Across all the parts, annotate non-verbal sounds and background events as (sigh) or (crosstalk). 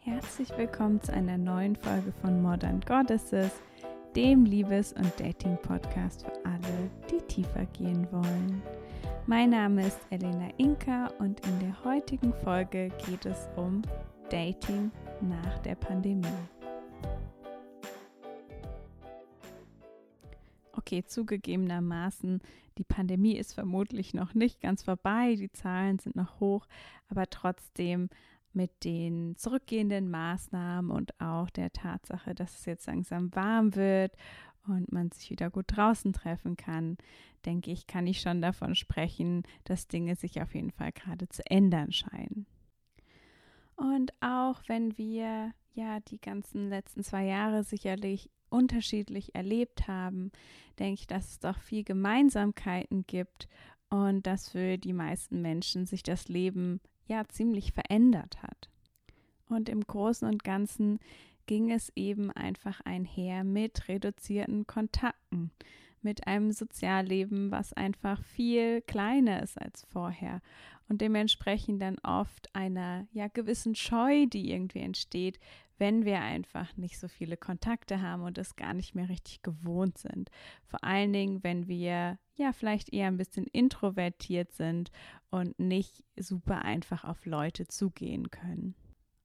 Herzlich willkommen zu einer neuen Folge von Modern Goddesses, dem Liebes- und Dating-Podcast für alle, die tiefer gehen wollen. Mein Name ist Elena Inka und in der heutigen Folge geht es um Dating nach der Pandemie. Okay, zugegebenermaßen, die Pandemie ist vermutlich noch nicht ganz vorbei, die Zahlen sind noch hoch, aber trotzdem mit den zurückgehenden Maßnahmen und auch der Tatsache, dass es jetzt langsam warm wird und man sich wieder gut draußen treffen kann, denke ich, kann ich schon davon sprechen, dass Dinge sich auf jeden Fall gerade zu ändern scheinen. Und auch wenn wir ja die ganzen letzten zwei Jahre sicherlich unterschiedlich erlebt haben, denke ich, dass es doch viel Gemeinsamkeiten gibt und dass für die meisten Menschen sich das Leben ja ziemlich verändert hat. Und im Großen und Ganzen ging es eben einfach einher mit reduzierten Kontakten, mit einem Sozialleben, was einfach viel kleiner ist als vorher und dementsprechend dann oft einer ja gewissen Scheu, die irgendwie entsteht, wenn wir einfach nicht so viele Kontakte haben und es gar nicht mehr richtig gewohnt sind. Vor allen Dingen, wenn wir ja vielleicht eher ein bisschen introvertiert sind und nicht super einfach auf Leute zugehen können.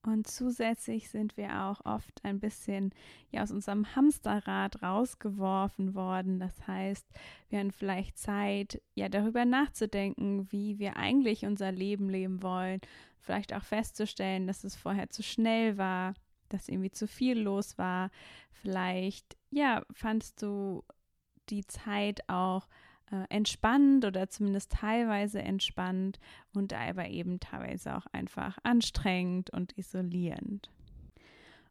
Und zusätzlich sind wir auch oft ein bisschen ja aus unserem Hamsterrad rausgeworfen worden. Das heißt, wir haben vielleicht Zeit, ja darüber nachzudenken, wie wir eigentlich unser Leben leben wollen. Vielleicht auch festzustellen, dass es vorher zu schnell war, dass irgendwie zu viel los war. Vielleicht, ja, fandst du die Zeit auch äh, entspannend oder zumindest teilweise entspannt und aber eben teilweise auch einfach anstrengend und isolierend.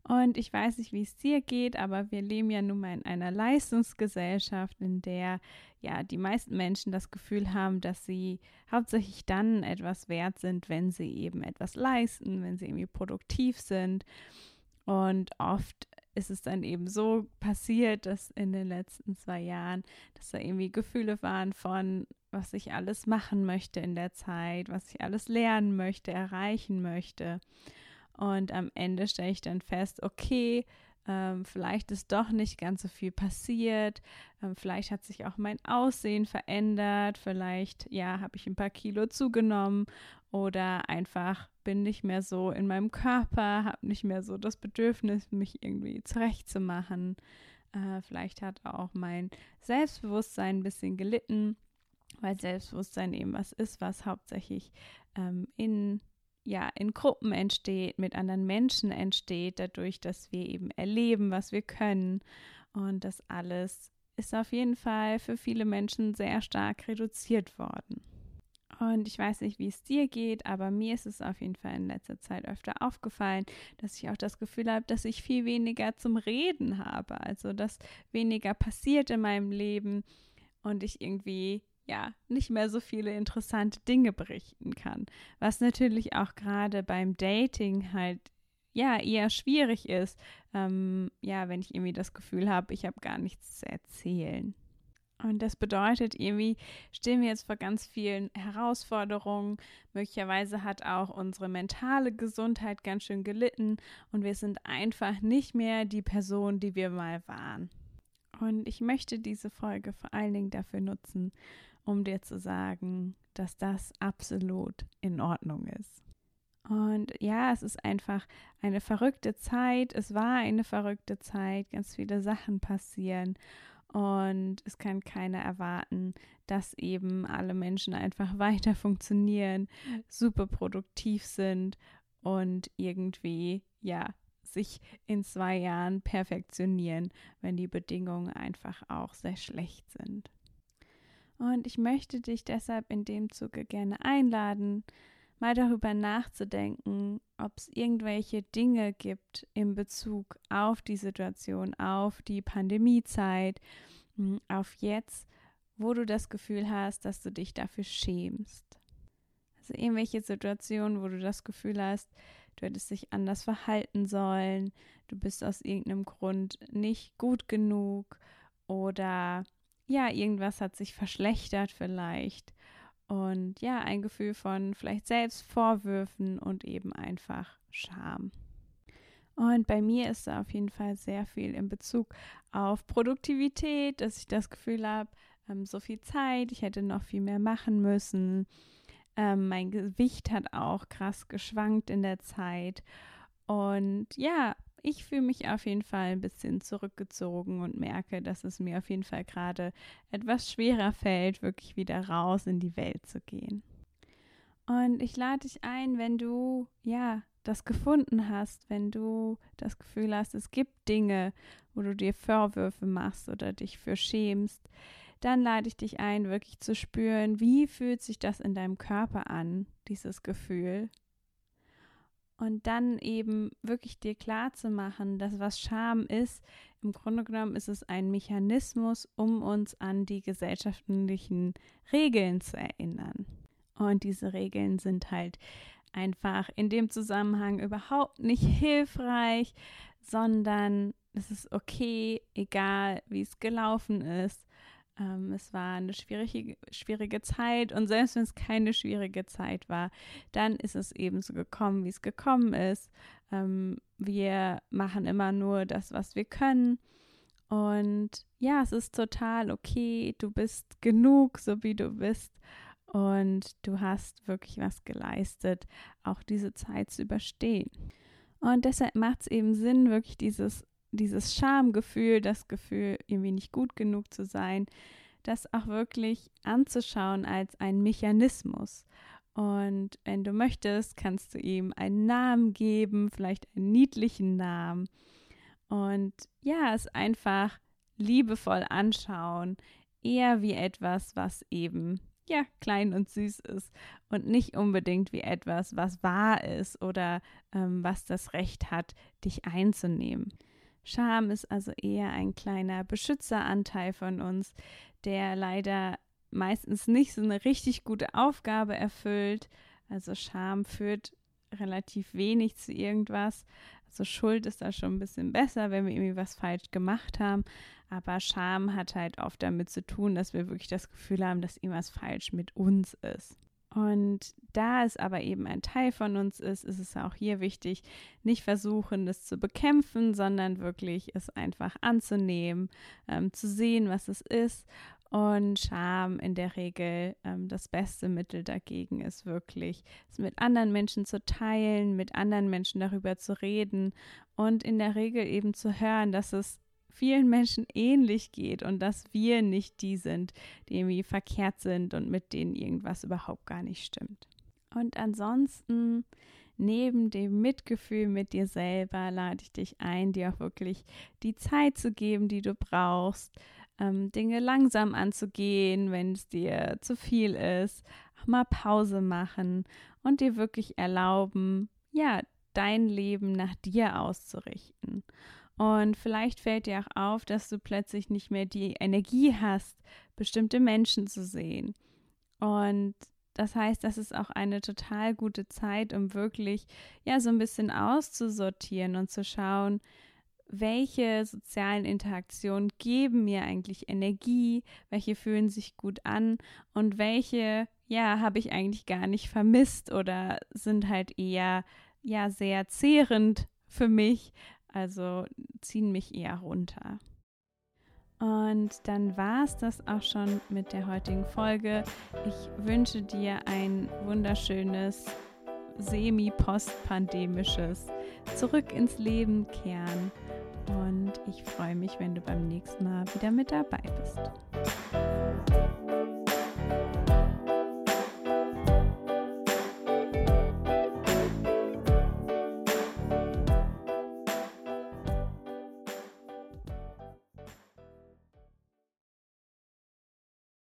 Und ich weiß nicht, wie es dir geht, aber wir leben ja nun mal in einer Leistungsgesellschaft, in der ja die meisten Menschen das Gefühl haben, dass sie hauptsächlich dann etwas wert sind, wenn sie eben etwas leisten, wenn sie irgendwie produktiv sind. Und oft ist es dann eben so passiert, dass in den letzten zwei Jahren, dass da irgendwie Gefühle waren von, was ich alles machen möchte in der Zeit, was ich alles lernen möchte, erreichen möchte. Und am Ende stelle ich dann fest, okay, ähm, vielleicht ist doch nicht ganz so viel passiert. Ähm, vielleicht hat sich auch mein Aussehen verändert. Vielleicht, ja, habe ich ein paar Kilo zugenommen oder einfach bin nicht mehr so in meinem Körper, habe nicht mehr so das Bedürfnis, mich irgendwie zurechtzumachen. Äh, vielleicht hat auch mein Selbstbewusstsein ein bisschen gelitten, weil Selbstbewusstsein eben was ist, was hauptsächlich ähm, in ja in Gruppen entsteht, mit anderen Menschen entsteht, dadurch, dass wir eben erleben, was wir können. Und das alles ist auf jeden Fall für viele Menschen sehr stark reduziert worden. Und ich weiß nicht, wie es dir geht, aber mir ist es auf jeden Fall in letzter Zeit öfter aufgefallen, dass ich auch das Gefühl habe, dass ich viel weniger zum Reden habe. Also, dass weniger passiert in meinem Leben und ich irgendwie ja, nicht mehr so viele interessante Dinge berichten kann. Was natürlich auch gerade beim Dating halt ja eher schwierig ist. Ähm, ja, wenn ich irgendwie das Gefühl habe, ich habe gar nichts zu erzählen. Und das bedeutet, irgendwie stehen wir jetzt vor ganz vielen Herausforderungen. Möglicherweise hat auch unsere mentale Gesundheit ganz schön gelitten und wir sind einfach nicht mehr die Person, die wir mal waren. Und ich möchte diese Folge vor allen Dingen dafür nutzen, um dir zu sagen, dass das absolut in Ordnung ist. Und ja, es ist einfach eine verrückte Zeit. Es war eine verrückte Zeit. Ganz viele Sachen passieren. Und es kann keiner erwarten, dass eben alle Menschen einfach (laughs) weiter funktionieren, super produktiv sind und irgendwie, ja, sich in zwei Jahren perfektionieren, wenn die Bedingungen einfach auch sehr schlecht sind. Und ich möchte dich deshalb in dem Zuge gerne einladen, mal darüber nachzudenken, ob es irgendwelche Dinge gibt in Bezug auf die Situation, auf die Pandemiezeit, hm, auf jetzt, wo du das Gefühl hast, dass du dich dafür schämst. Also irgendwelche Situationen, wo du das Gefühl hast, du hättest dich anders verhalten sollen, du bist aus irgendeinem Grund nicht gut genug oder ja, irgendwas hat sich verschlechtert vielleicht. Und ja, ein Gefühl von vielleicht Selbstvorwürfen und eben einfach Scham. Und bei mir ist da auf jeden Fall sehr viel in Bezug auf Produktivität, dass ich das Gefühl habe, ähm, so viel Zeit, ich hätte noch viel mehr machen müssen. Ähm, mein Gewicht hat auch krass geschwankt in der Zeit. Und ja, ich fühle mich auf jeden Fall ein bisschen zurückgezogen und merke, dass es mir auf jeden Fall gerade etwas schwerer fällt, wirklich wieder raus in die Welt zu gehen. Und ich lade dich ein, wenn du ja das gefunden hast, wenn du das Gefühl hast, es gibt Dinge, wo du dir Vorwürfe machst oder dich für schämst, dann lade ich dich ein, wirklich zu spüren, wie fühlt sich das in deinem Körper an, dieses Gefühl. Und dann eben wirklich dir klar zu machen, dass was Scham ist, im Grunde genommen ist es ein Mechanismus, um uns an die gesellschaftlichen Regeln zu erinnern. Und diese Regeln sind halt einfach in dem Zusammenhang überhaupt nicht hilfreich, sondern es ist okay, egal wie es gelaufen ist. Ähm, es war eine schwierige, schwierige Zeit und selbst wenn es keine schwierige Zeit war, dann ist es eben so gekommen, wie es gekommen ist. Ähm, wir machen immer nur das, was wir können. Und ja, es ist total okay. Du bist genug, so wie du bist und du hast wirklich was geleistet, auch diese Zeit zu überstehen. Und deshalb macht es eben Sinn, wirklich dieses, dieses Schamgefühl, das Gefühl, irgendwie nicht gut genug zu sein, das auch wirklich anzuschauen als ein Mechanismus. Und wenn du möchtest, kannst du ihm einen Namen geben, vielleicht einen niedlichen Namen. Und ja, es einfach liebevoll anschauen, eher wie etwas, was eben ja, klein und süß ist und nicht unbedingt wie etwas, was wahr ist oder ähm, was das Recht hat, dich einzunehmen. Scham ist also eher ein kleiner Beschützeranteil von uns, der leider meistens nicht so eine richtig gute Aufgabe erfüllt. Also Scham führt relativ wenig zu irgendwas. Also Schuld ist da schon ein bisschen besser, wenn wir irgendwie was falsch gemacht haben. Aber Scham hat halt oft damit zu tun, dass wir wirklich das Gefühl haben, dass irgendwas falsch mit uns ist. Und da es aber eben ein Teil von uns ist, ist es auch hier wichtig, nicht versuchen, das zu bekämpfen, sondern wirklich es einfach anzunehmen, ähm, zu sehen, was es ist. Und Scham in der Regel ähm, das beste Mittel dagegen ist wirklich, es mit anderen Menschen zu teilen, mit anderen Menschen darüber zu reden und in der Regel eben zu hören, dass es vielen Menschen ähnlich geht und dass wir nicht die sind, die irgendwie verkehrt sind und mit denen irgendwas überhaupt gar nicht stimmt. Und ansonsten, neben dem Mitgefühl mit dir selber, lade ich dich ein, dir auch wirklich die Zeit zu geben, die du brauchst, ähm, Dinge langsam anzugehen, wenn es dir zu viel ist, auch mal Pause machen und dir wirklich erlauben, ja, dein Leben nach dir auszurichten. Und vielleicht fällt dir auch auf, dass du plötzlich nicht mehr die Energie hast, bestimmte Menschen zu sehen. Und das heißt, das ist auch eine total gute Zeit, um wirklich ja so ein bisschen auszusortieren und zu schauen, welche sozialen Interaktionen geben mir eigentlich Energie, welche fühlen sich gut an und welche ja habe ich eigentlich gar nicht vermisst oder sind halt eher ja sehr zehrend für mich, also ziehen mich eher runter. Und dann war es das auch schon mit der heutigen Folge. Ich wünsche dir ein wunderschönes, semi-postpandemisches Zurück ins Leben kehren. Und ich freue mich, wenn du beim nächsten Mal wieder mit dabei bist.